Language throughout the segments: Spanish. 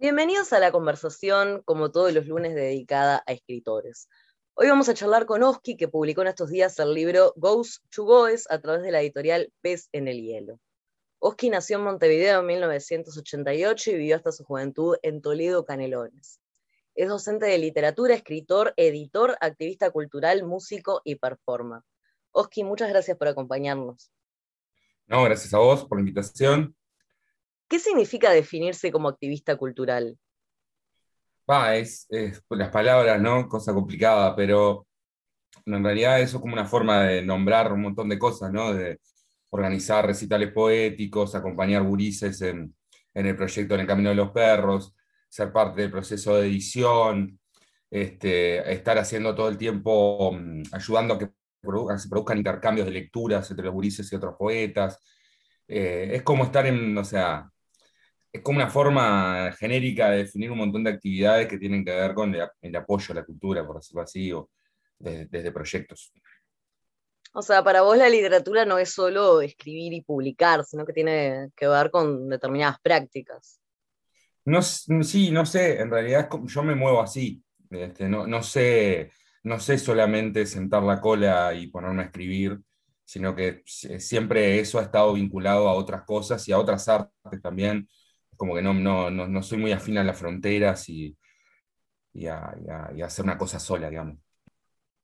Bienvenidos a la conversación, como todos los lunes, dedicada a escritores. Hoy vamos a charlar con Oski, que publicó en estos días el libro Goes to Goes a través de la editorial Pez en el Hielo. Oski nació en Montevideo en 1988 y vivió hasta su juventud en Toledo, Canelones. Es docente de literatura, escritor, editor, activista cultural, músico y performer. Oski, muchas gracias por acompañarnos. No, gracias a vos por la invitación. ¿Qué significa definirse como activista cultural? Va, es, las palabras, ¿no? Cosa complicada, pero en realidad eso es como una forma de nombrar un montón de cosas, ¿no? De organizar recitales poéticos, acompañar gurises en, el proyecto En el Camino de los Perros, ser parte del proceso de edición, este, estar haciendo todo el tiempo, mm, ayudando a que se produzcan intercambios de lecturas entre los gurises y otros poetas. Eh, es como estar en, o sea, es como una forma genérica de definir un montón de actividades que tienen que ver con el, apoyo a la cultura, por decirlo así, o desde, proyectos. O sea, para vos la literatura no es solo escribir y publicar, sino que tiene que ver con determinadas prácticas. No, sí, no sé, en realidad yo me muevo así. Este, no, no, sé, no sé solamente sentar la cola y ponerme a escribir, sino que siempre eso ha estado vinculado a otras cosas y a otras artes también como que no, no, no, soy muy afín a las fronteras y, y, a, hacer una cosa sola, digamos.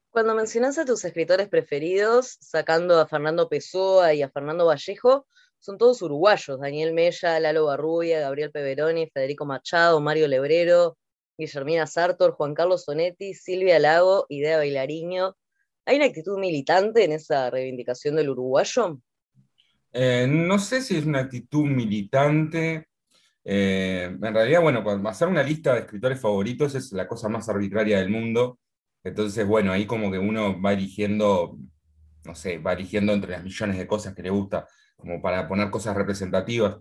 Cuando mencionas a tus escritores preferidos, sacando a Fernando Pessoa y a Fernando Vallejo, son todos uruguayos, Daniel Mella, Lalo Barrubia, Gabriel Peveroni, Federico Machado, Mario Lebrero, Guillermina Sartor, Juan Carlos Sonetti, Silvia Lago, Idea Bailariño. ¿Hay una actitud militante en esa reivindicación del uruguayo? Eh, no sé si es una actitud militante, eh, en realidad, bueno, hacer una lista de escritores favoritos es la cosa más arbitraria del mundo. Entonces, bueno, ahí como que uno va eligiendo, no sé, va eligiendo entre las millones de cosas que le gusta, como para poner cosas representativas.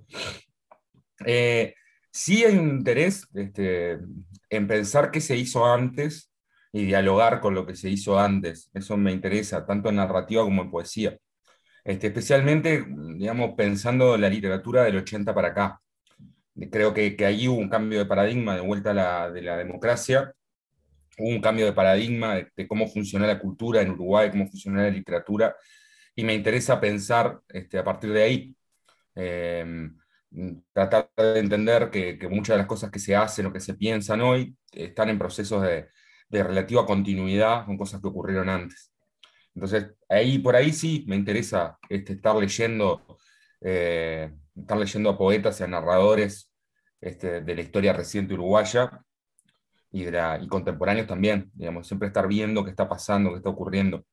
Eh, sí hay un interés este, en pensar qué se hizo antes y dialogar con lo que se hizo antes. Eso me interesa, tanto en narrativa como en poesía. Este, especialmente, digamos, pensando la literatura del 80 para acá. Creo que, que ahí hubo un cambio de paradigma de vuelta la, de la democracia, hubo un cambio de paradigma de, cómo funciona la cultura en Uruguay, cómo funciona la literatura, y me interesa pensar este, a partir de ahí. Em, tratar de entender que, que, muchas de las cosas que se hacen o que se piensan hoy están en procesos de, de relativa continuidad con cosas que ocurrieron antes. Entonces, ahí, por ahí sí me interesa este, estar leyendo eh, estar leyendo a poetas y a narradores este, de la historia reciente uruguaya y, de y contemporáneos también, digamos, siempre estar viendo qué está pasando, qué está ocurriendo.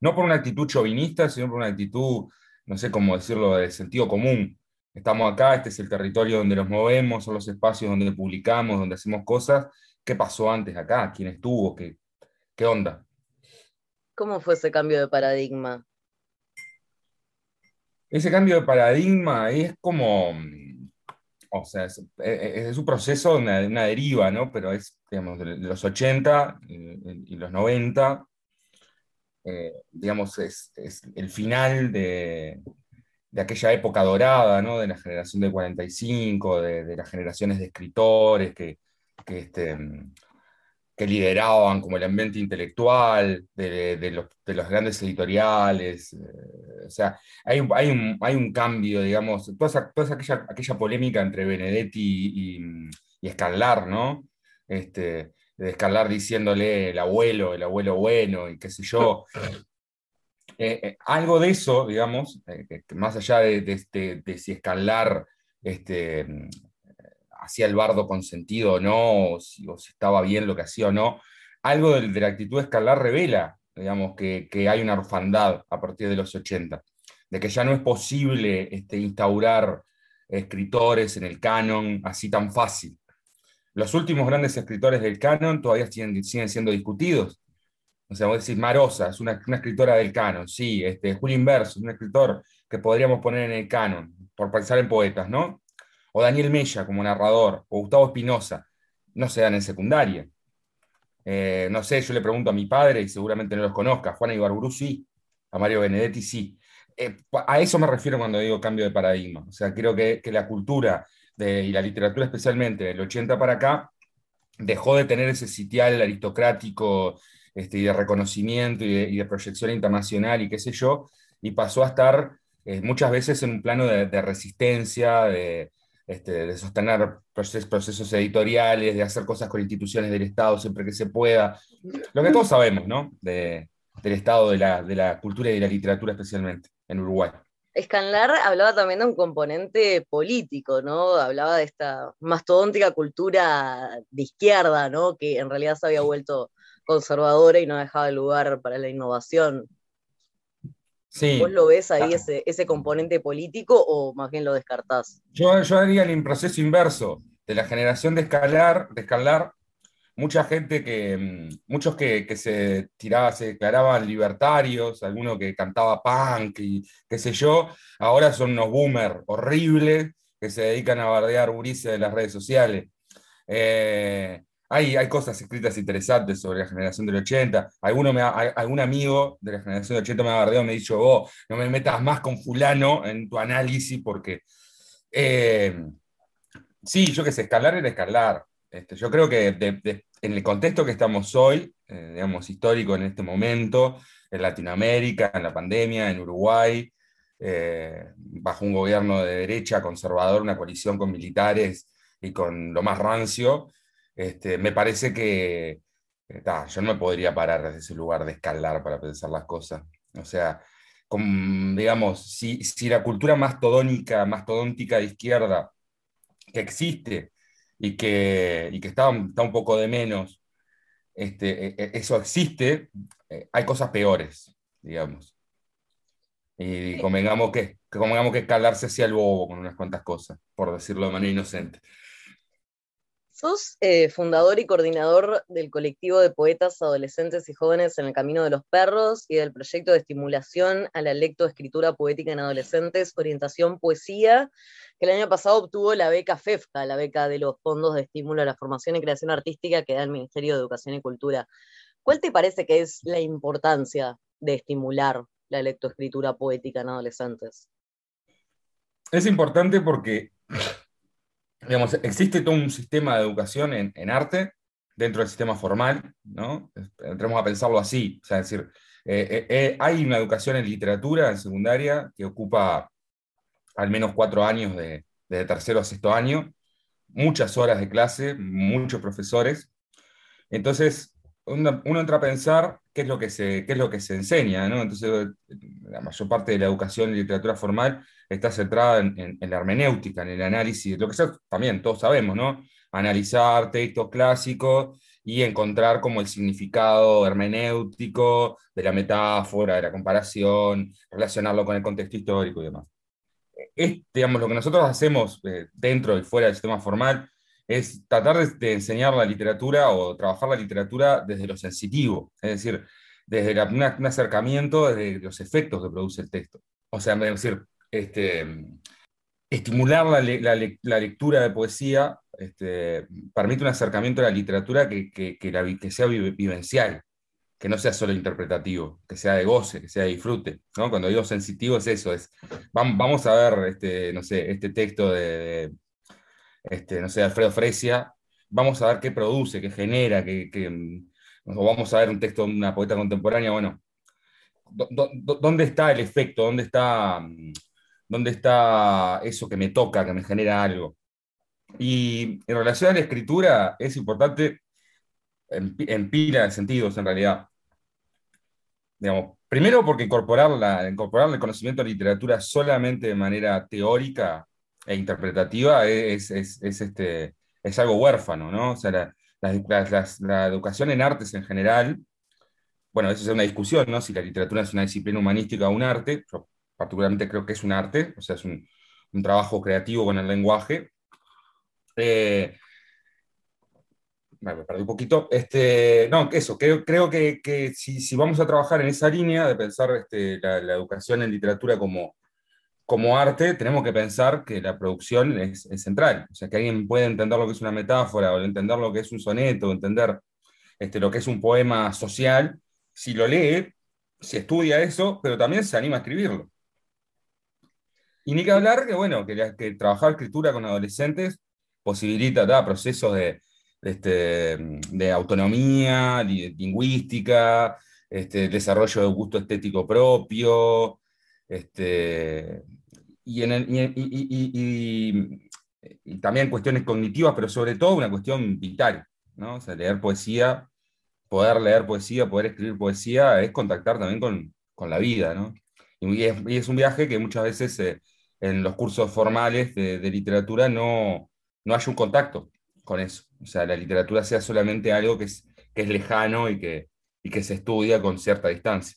No por una actitud chauvinista, sino por una actitud, no sé cómo decirlo, de sentido común. Estamos acá, este es el territorio donde nos movemos, son los espacios donde publicamos, donde hacemos cosas. ¿Qué pasó antes acá? ¿Quién estuvo? ¿Qué, qué onda? ¿Cómo fue ese cambio de paradigma? Ese cambio de paradigma es como, o sea, es, un proceso, una, deriva, ¿no? Pero es, digamos, de los 80 y los 90, eh, digamos, es, el final de, aquella época dorada, ¿no? De la generación del 45, de, de las generaciones de escritores que, que este, que lideraban como el ambiente intelectual de, los, grandes editoriales. Eh, o sea, hay, hay, un, hay un cambio, digamos, toda, toda aquella, aquella, polémica entre Benedetti y, y Escalar, ¿no? Este, de Escalar diciéndole el abuelo, el abuelo bueno y qué sé yo. Eh, eh, algo de eso, digamos, más allá de, de, si Escalar este, hacía el bardo con sentido o no, o si, estaba bien lo que hacía o no, algo de, la actitud escalar revela, digamos, que, hay una orfandad a partir de los 80, de que ya no es posible este, instaurar escritores en el canon así tan fácil. Los últimos grandes escritores del canon todavía siguen, siguen siendo discutidos. O sea, vos Marosa es una, escritora del canon, sí, este, Julio Inverso es un escritor que podríamos poner en el canon, por pensar en poetas, ¿no? O Daniel Mella como narrador, o Gustavo Espinosa, no se dan en secundaria. Eh, no sé, yo le pregunto a mi padre y seguramente no los conozca. Juana Ibarburu sí, a Mario Benedetti sí. Eh, a eso me refiero cuando digo cambio de paradigma. O sea, creo que, la cultura y la literatura especialmente, del 80 para acá, dejó de tener ese sitial aristocrático este, y de reconocimiento y de, proyección internacional y qué sé yo, y pasó a estar eh, muchas veces en un plano de, resistencia, de, este, de sostener procesos editoriales, de hacer cosas con instituciones del Estado siempre que se pueda. Lo que todos sabemos, ¿no? del estado de la, de la cultura y de la literatura especialmente en Uruguay. Scanlar hablaba también de un componente político, ¿no? Hablaba de esta mastodóntica cultura de izquierda, ¿no? Que en realidad se había vuelto conservadora y no dejaba lugar para la innovación. Sí. ¿Vos lo ves ahí ese, ese, componente político o más bien lo descartás? Yo, yo haría el proceso inverso de la generación de escalar, de escalar mucha gente que, mm, muchos que, se tiraba, se declaraban libertarios, alguno que cantaba punk y qué sé yo, ahora son unos boomers horribles que se dedican a bardear Urice de las redes sociales. Eh, hay, hay, cosas escritas interesantes sobre la generación del 80. Alguno me algún amigo de la generación del 80 me ha bardeado, me ha dicho, no me metas más con fulano en tu análisis porque... Eh, sí, yo que sé, escalar era escalar. Este, yo creo que en el contexto que estamos hoy, eh, digamos, histórico en este momento, en Latinoamérica, en la pandemia, en Uruguay, eh, bajo un gobierno de derecha conservador, una coalición con militares y con lo más rancio, este, me parece que yo no me podría parar desde ese lugar de escalar para pensar las cosas. O sea, digamos, si, si la cultura mastodónica, mastodóntica de izquierda que existe y que, y que está, está, un poco de menos, este, e, e, eso existe, eh, hay cosas peores, digamos. Y convengamos que, que convengamos que calarse hacia el bobo con unas cuantas cosas, por decirlo de manera inocente. Sos eh, fundador y coordinador del colectivo de poetas adolescentes y jóvenes en el Camino de los Perros y del proyecto de estimulación a la lectoescritura poética en adolescentes, orientación poesía, que el año pasado obtuvo la beca FEFCA, la beca de los Fondos de Estímulo a la Formación y Creación Artística que da el Ministerio de Educación y Cultura. ¿Cuál te parece que es la importancia de estimular la lectoescritura poética en adolescentes? Es importante porque digamos, existe todo un sistema de educación en, arte dentro del sistema formal, ¿no? Entremos a pensarlo así, o sea, es decir, eh, eh, eh, hay una educación en literatura en secundaria que ocupa al menos cuatro años de, de tercero a sexto año, muchas horas de clase, muchos profesores. Entonces, uno, entra a pensar qué es lo que se, qué es lo que se enseña, ¿no? Entonces, la mayor parte de la educación en literatura formal está centrada en, la hermenéutica, en el análisis, lo que sea, también todos sabemos, ¿no? Analizar textos clásicos y encontrar como el significado hermenéutico de la metáfora, de la comparación, relacionarlo con el contexto histórico y demás. Es, digamos, lo que nosotros hacemos eh, dentro y fuera del sistema formal es tratar de, enseñar la literatura o trabajar la literatura desde lo sensitivo, es decir, desde un acercamiento, desde los efectos que produce el texto. O sea, es decir, este, estimular la, lectura de poesía este, permite un acercamiento a la literatura que, que, sea vivencial, que no sea solo interpretativo, que sea de goce, que sea de disfrute. ¿no? Cuando digo sensitivo es eso, es vamos a ver este, no sé, este texto de, este, no sé, Alfredo Fresia, vamos a ver qué produce, qué genera, qué, o vamos a ver un texto de una poeta contemporánea, bueno, ¿dónde está el efecto? ¿Dónde está ¿Dónde está eso que me toca, que me genera algo? Y en relación a la escritura, es importante en, pila de sentidos, en realidad. Digamos, primero porque incorporar, incorporar el conocimiento de literatura solamente de manera teórica e interpretativa es, este, es algo huérfano, ¿no? O sea, la, educación en artes en general, bueno, eso es una discusión, ¿no? Si la literatura es una disciplina humanística o un arte particularmente creo que es un arte, o sea, es un, trabajo creativo con el lenguaje. Eh, me perdí un poquito. Este, no, eso, creo, creo que, si, vamos a trabajar en esa línea de pensar este, la, educación en literatura como, como arte, tenemos que pensar que la producción es, central. O sea, que alguien puede entender lo que es una metáfora, o entender lo que es un soneto, entender este, lo que es un poema social, si lo lee, si estudia eso, pero también se anima a escribirlo. Y ni que hablar que, bueno, que, que trabajar escritura con adolescentes posibilita procesos de, este, de autonomía, lingüística, este, desarrollo de gusto estético propio, este, y, también cuestiones cognitivas, pero sobre todo una cuestión vital. ¿no? Leer poesía, poder leer poesía, poder escribir poesía, es contactar también con, con la vida. ¿no? Y, es, un viaje que muchas veces eh, en los cursos formales de, de literatura no, no hay un contacto con eso. O sea, la literatura sea solamente algo que es, que es lejano y que, y que se estudia con cierta distancia.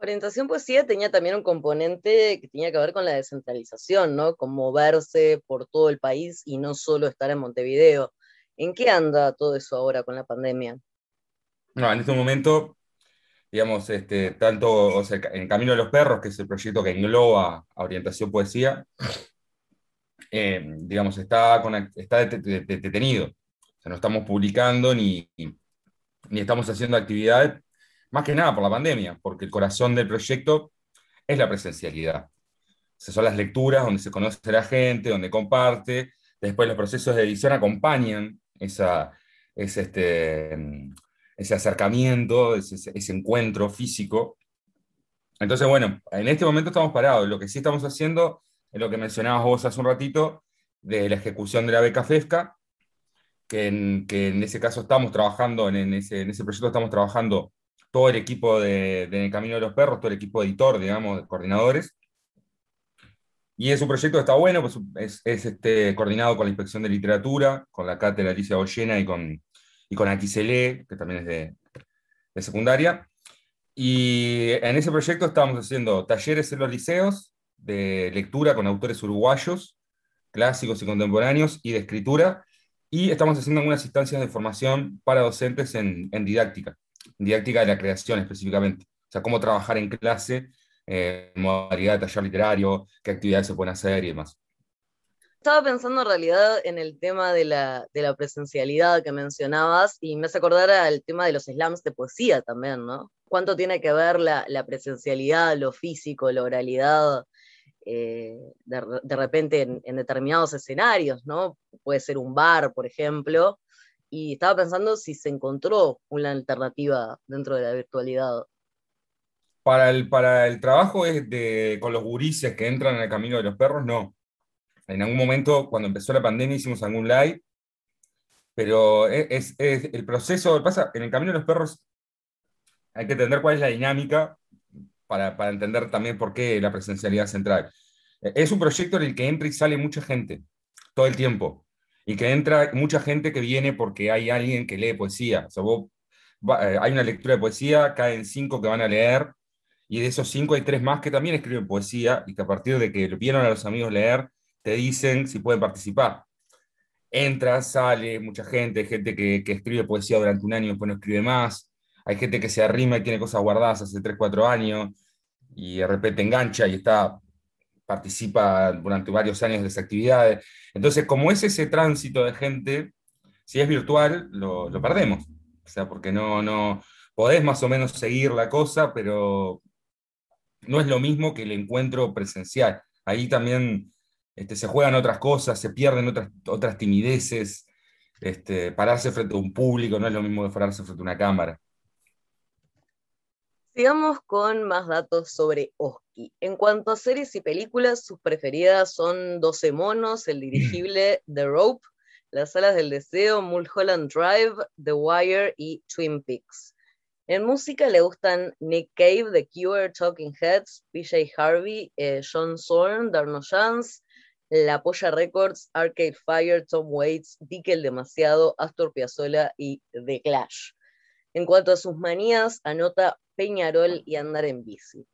Orientación Poesía tenía también un componente que tenía que ver con la descentralización, ¿no? Con moverse por todo el país y no solo estar en Montevideo. ¿En qué anda todo eso ahora con la pandemia? No, en este momento, digamos, este, tanto o sea, en Camino de los Perros, que es el proyecto que engloba a Orientación Poesía, eh, digamos, está, está detenido. No estamos publicando ni, ni estamos haciendo actividades, más que nada por la pandemia, porque el corazón del proyecto es la presencialidad. Son las lecturas donde se conoce a la gente, donde comparte. Después los procesos de edición acompañan esa, ese, este, ese acercamiento, ese, encuentro físico. Entonces, bueno, en este momento estamos parados. Lo que sí estamos haciendo es lo que mencionabas vos hace un ratito, de la ejecución de la beca FESCA, que en, que en ese caso estamos trabajando, en, ese, en ese proyecto estamos trabajando todo el equipo de, de, Camino de los Perros, todo el equipo editor, digamos, de coordinadores. Y es un proyecto que está bueno, pues es, es este, coordinado con la Inspección de Literatura, con la cátedra Alicia Goyena y con, y con Aquisele, que también es de, secundaria. Y en ese proyecto estamos haciendo talleres en los liceos, de lectura con autores uruguayos, clásicos y contemporáneos, y de escritura, y estamos haciendo algunas instancias de formación para docentes en, didáctica, didáctica de la creación específicamente, o sea, cómo trabajar en clase, eh, modalidad de taller literario, qué actividades se pueden hacer y demás. Estaba pensando en realidad en el tema de la, presencialidad que mencionabas y me hace acordar al tema de los slams de poesía también, ¿no? ¿Cuánto tiene que ver la, presencialidad, lo físico, la oralidad eh, de, repente en, determinados escenarios, ¿no? Puede ser un bar, por ejemplo, y estaba pensando si se encontró una alternativa dentro de la virtualidad. Para el, trabajo con los gurises que entran en el camino de los perros, no. En algún momento, cuando empezó la pandemia, hicimos algún live, pero es, es el proceso, pasa, en el camino de los perros hay que entender cuál es la dinámica para, para, entender también por qué la presencialidad central. Eh, es un proyecto en el que entra y sale mucha gente, todo el tiempo, y que entra mucha gente que viene porque hay alguien que lee poesía. O sea, vos, eh, hay una lectura de poesía, caen cinco que van a leer, y de esos cinco hay tres más que también escriben poesía, y que a partir de que vieron a los amigos leer, te dicen si pueden participar. Entra, sale, mucha gente, gente que, que escribe poesía durante un año y después no escribe más hay gente que se arrima y tiene cosas guardadas hace 3, 4 años y de repente engancha y está, participa durante varios años de esas actividades. Entonces, como es ese tránsito de gente, si es virtual, lo, perdemos. O sea, porque no, no podés más o menos seguir la cosa, pero no es lo mismo que el encuentro presencial. Ahí también este, se juegan otras cosas, se pierden otras, otras timideces. Este, pararse frente a un público no es lo mismo que pararse frente a una cámara. Sigamos con más datos sobre Oski. En cuanto a series y películas, sus preferidas son 12 monos, el dirigible The Rope, Las Salas del Deseo, Mulholland Drive, The Wire y Twin Peaks. En música le gustan Nick Cave, The Cure, Talking Heads, PJ Harvey, eh, John Zorn, Darno Chance, La Polla Records, Arcade Fire, Tom Waits, Dickel Demasiado, Astor Piazzolla y The Clash. En cuanto a sus manías, anota Peñarol y andar en bici.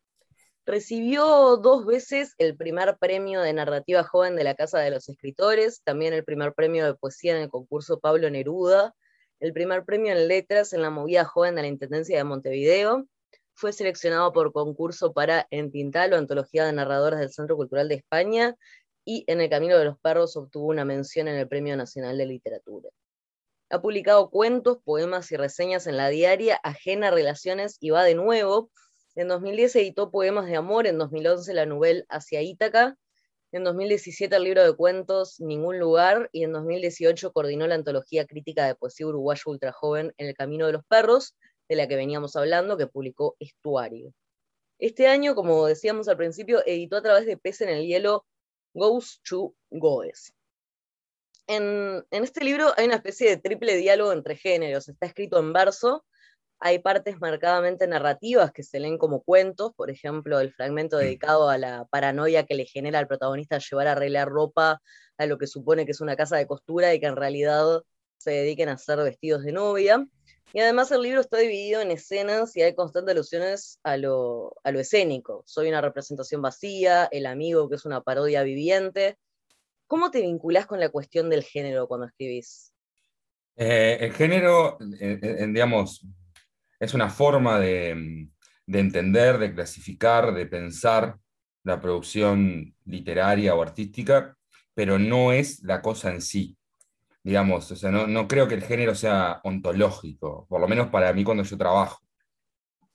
Recibió dos veces el primer premio de narrativa joven de la Casa de los Escritores, también el primer premio de poesía en el concurso Pablo Neruda, el primer premio en letras en la movida joven de la Intendencia de Montevideo. Fue seleccionado por concurso para En Tintalo, antología de narradoras del Centro Cultural de España, y en El Camino de los Perros obtuvo una mención en el Premio Nacional de Literatura. Ha publicado cuentos, poemas y reseñas en la diaria Ajena Relaciones y va de nuevo. En 2010 editó Poemas de Amor, en 2011 la novela Hacia Ítaca, en 2017 el libro de cuentos Ningún lugar y en 2018 coordinó la antología crítica de poesía uruguayo ultra joven En el Camino de los Perros, de la que veníamos hablando, que publicó Estuario. Este año, como decíamos al principio, editó a través de Pez en el Hielo Goes to Goes. En, en este libro hay una especie de triple diálogo entre géneros. Está escrito en verso, hay partes marcadamente narrativas que se leen como cuentos, por ejemplo, el fragmento dedicado a la paranoia que le genera al protagonista llevar a arreglar ropa a lo que supone que es una casa de costura y que en realidad se dediquen a hacer vestidos de novia. Y además el libro está dividido en escenas y hay constantes alusiones a lo, escénico. Soy una representación vacía, el amigo que es una parodia viviente. ¿Cómo te vinculás con la cuestión del género cuando escribís? Eh, el género, digamos, es una forma de, entender, de clasificar, de pensar la producción literaria o artística, pero no es la cosa en sí. Digamos, o sea, no, creo que el género sea ontológico, por lo menos para mí cuando yo trabajo.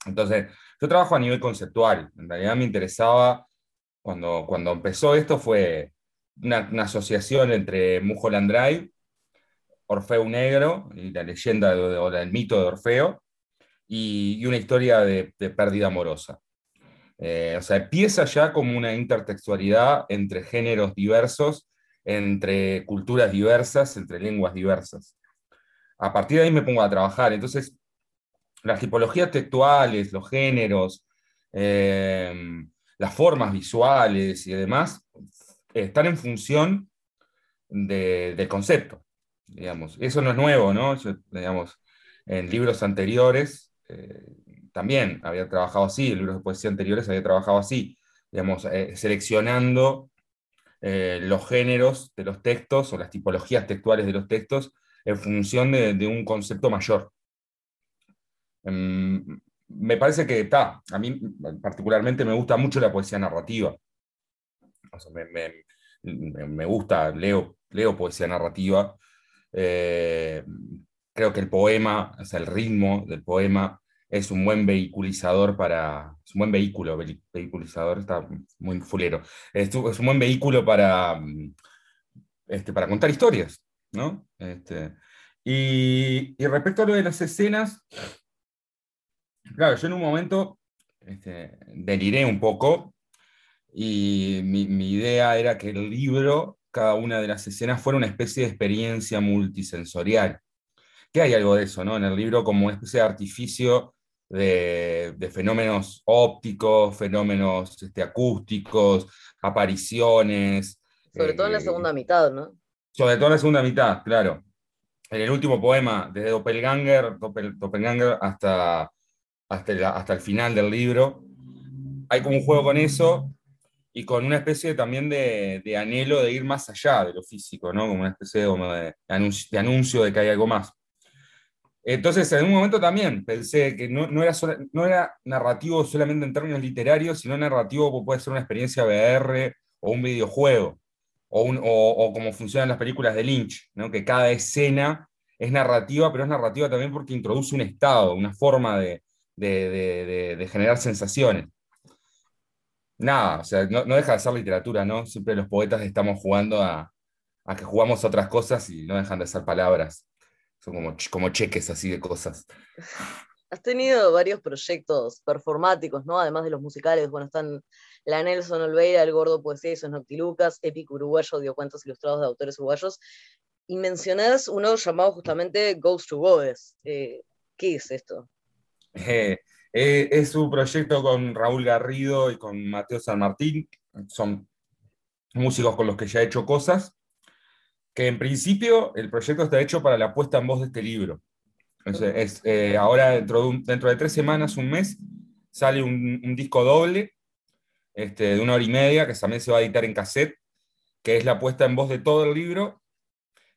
Entonces, yo trabajo a nivel conceptual. En realidad me interesaba, cuando, cuando empezó esto, fue una, asociación entre Mulholland Drive, Orfeo Negro y la leyenda o el mito de Orfeo, y, una historia de, pérdida amorosa. Eh, o sea, empieza ya como una intertextualidad entre géneros diversos, entre culturas diversas, entre lenguas diversas. A partir de ahí me pongo a trabajar. Entonces, las tipologías textuales, los géneros, eh, las formas visuales y demás, están en función del concepto. Digamos. Eso no es nuevo, ¿no? digamos, en libros anteriores eh, también había trabajado así, en libros de poesía anteriores había trabajado así, digamos, eh, seleccionando eh, los géneros de los textos o las tipologías textuales de los textos en función de, un concepto mayor. Em, me parece que está, a mí particularmente me gusta mucho la poesía narrativa. me, gusta, leo, leo poesía narrativa creo que el poema, o sea, el ritmo del poema es un buen vehiculizador para, es un buen vehículo, vehiculizador está muy fulero, es, un buen vehículo para, este, para contar historias, ¿no? Este, y, respecto a lo de las escenas, claro, yo en un momento este, deliré un poco y mi, mi idea era que el libro, cada una de las escenas, fuera una especie de experiencia multisensorial que hay algo de eso, ¿no? En el libro como una especie de artificio de, fenómenos ópticos, fenómenos este, acústicos, apariciones. Sobre todo en la eh, segunda mitad, ¿no? Sobre todo en la segunda mitad, claro. En el último poema, desde Doppelganger, Doppelganger hasta, hasta, hasta el final del libro, hay como un juego con eso y con una especie también de, anhelo de ir más allá de lo físico, ¿no? Como una especie de, de anuncio de que hay algo más. Entonces, en un momento también pensé que no, era, no narrativo solamente en términos literarios, sino narrativo puede ser una experiencia VR o un videojuego, o, un, como funcionan las películas de Lynch, ¿no? que cada escena es narrativa, pero es narrativa también porque introduce un estado, una forma de, generar sensaciones. Nada, o sea, no, deja de ser literatura, ¿no? Siempre los poetas estamos jugando a, a que jugamos otras cosas y no dejan de ser palabras. Son como, como cheques así de cosas. Has tenido varios proyectos performáticos, ¿no? Además de los musicales, bueno, están la Nelson Olveira, El Gordo Poesía y sus Noctilucas, Épico Uruguayo, dio cuentos ilustrados de autores uruguayos, y mencionás uno llamado justamente Ghost to Goes. Eh, ¿Qué es esto? Eh, eh, es un proyecto con Raúl Garrido y con Mateo San Martín, son músicos con los que ya he hecho cosas, que en principio el proyecto está hecho para la puesta en voz de este libro. Es, eh, ahora, dentro de, dentro de, tres semanas, un mes, sale un, disco doble este, de una hora y media, que también se va a editar en cassette, que es la puesta en voz de todo el libro,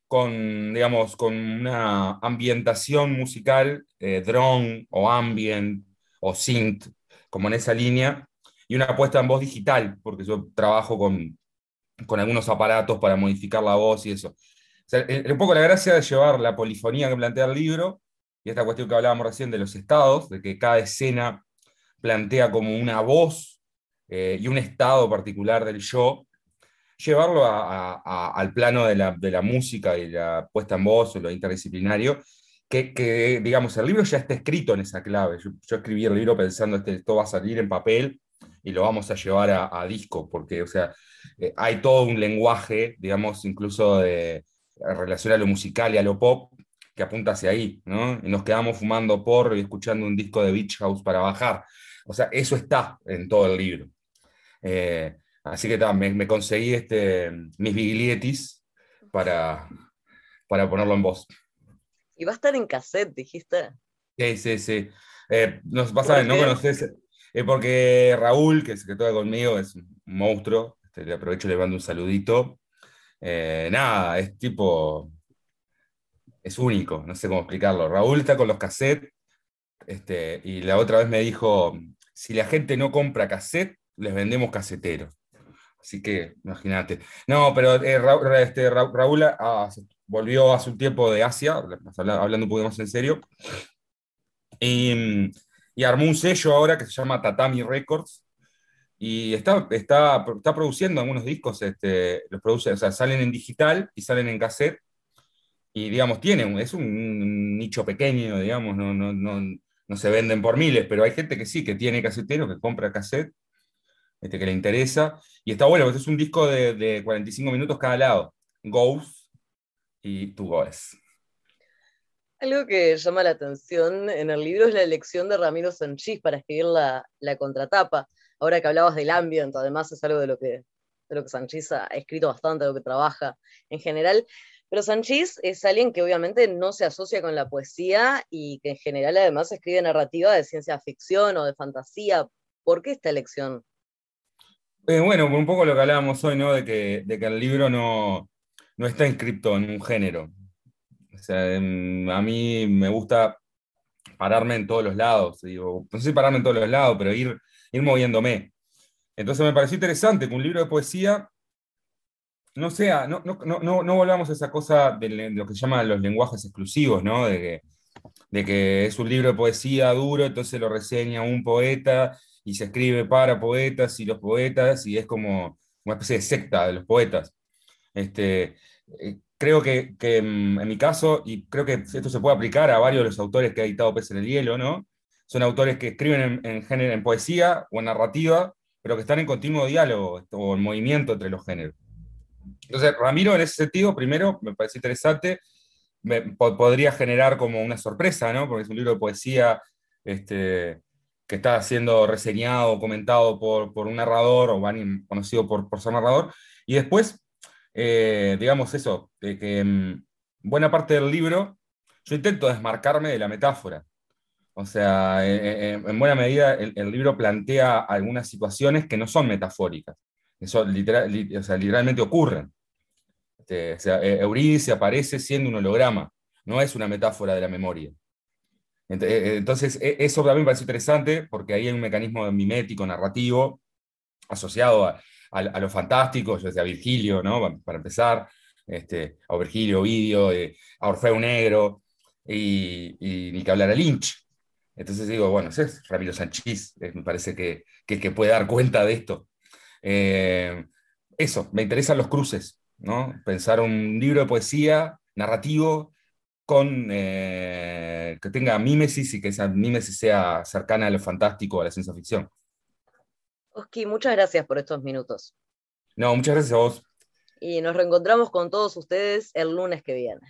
con, digamos, con una ambientación musical, eh, drone o ambient o synth, como en esa línea, y una puesta en voz digital, porque yo trabajo con, con algunos aparatos para modificar la voz y eso. un poco la gracia de llevar la polifonía que plantea el libro y esta cuestión que hablábamos recién de los estados, de que cada escena plantea como una voz eh, y un estado particular del yo, llevarlo al plano de la, música y la puesta en voz o lo interdisciplinario, que, digamos, el libro ya está escrito en esa clave. Yo, escribí el libro pensando, este, esto va a salir en papel y lo vamos a llevar a, disco, porque, o sea, eh, hay todo un lenguaje, digamos, incluso de relación a lo musical y a lo pop, que apunta hacia ahí, ¿no? Y nos quedamos fumando porro y escuchando un disco de Beach House para bajar. O sea, eso está en todo el libro. Eh, así que me, me, conseguí este, mis biglietis para, para ponerlo en voz. Y va a estar en cassette, dijiste. Sí, sí, sí. Eh, no, vas a no conoces, eh, porque Raúl, que, que toca conmigo, es un monstruo. Este, aprovecho y le mando un saludito. nada, es tipo es único, no sé cómo explicarlo. Raúl está con los cassettes este, y la otra vez me dijo, si la gente no compra cassette, les vendemos casetero. Así que, imagínate. No, pero eh, este, Raúl, ah, volvió hace un tiempo de Asia, hablando un poco más en serio, y, armó un sello ahora que se llama Tatami Records, y está, está, está produciendo algunos discos, este, los produce, salen en digital y salen en cassette, y digamos, tiene, es un, nicho pequeño, digamos, no, no, no, no, se venden por miles, pero hay gente que sí, que tiene casetero, que compra cassette, este, que le interesa, y está bueno, es un disco de, de 45 minutos cada lado, Goes y Tu Goes. Algo que llama la atención en el libro es la elección de Ramiro Sanchís para escribir la, la contratapa. Ahora que hablabas del ambiente, además es algo de lo que, de lo que Sanchís ha escrito bastante, de lo que trabaja en general. Pero Sanchís es alguien que obviamente no se asocia con la poesía y que en general además escribe narrativa de ciencia ficción o de fantasía. ¿Por qué esta elección? Eh, bueno, un poco lo que hablábamos hoy, ¿no? De que, el libro no, no está inscripto en un género. O sea, em, a mí me gusta pararme en todos los lados. No sé pararme en todos los lados, pero ir, ir moviéndome. Entonces me pareció interesante que un libro de poesía no sea, no, no, volvamos a esa cosa de, lo que se llaman los lenguajes exclusivos, ¿no? De que, es un libro de poesía duro, entonces lo reseña un poeta y se escribe para poetas y los poetas y es como una especie de secta de los poetas. Este, eh, creo que, mm, en mi caso, y creo que esto se puede aplicar a varios de los autores que ha editado Pez en el Hielo, ¿no? Son autores que escriben en, género, en poesía o en narrativa, pero que están en continuo diálogo o en movimiento entre los géneros. Entonces, Ramiro, en ese sentido, primero, me parece interesante, podría generar como una sorpresa, ¿no? Porque es un libro de poesía este, que está siendo reseñado, comentado por, por un narrador o conocido por, por ser narrador. Y después, eh, digamos eso, que en buena parte del libro yo intento desmarcarme de la metáfora. O sea, en, buena medida el, libro plantea algunas situaciones que no son metafóricas, que son literal, o sea, literalmente ocurren. Este, e, Eurídice aparece siendo un holograma, no es una metáfora de la memoria. E, e, entonces, eso también me parece interesante porque ahí hay un mecanismo mimético, narrativo, asociado a, lo fantástico, yo decía Virgilio, para empezar, este, a Virgilio, Ovidio, eh, a Orfeo Negro, y, ni que hablar a Lynch. Entonces digo, bueno, ese es Ramiro Sanchís, eh, me parece que, que, puede dar cuenta de esto. Eh, eso, me interesan los cruces, Pensar un libro de poesía narrativo con, eh, que tenga mímesis y que esa mímesis sea cercana a lo fantástico, a la ciencia ficción. Oski, muchas gracias por estos minutos. No, muchas gracias a vos. Y nos reencontramos con todos ustedes el lunes que viene.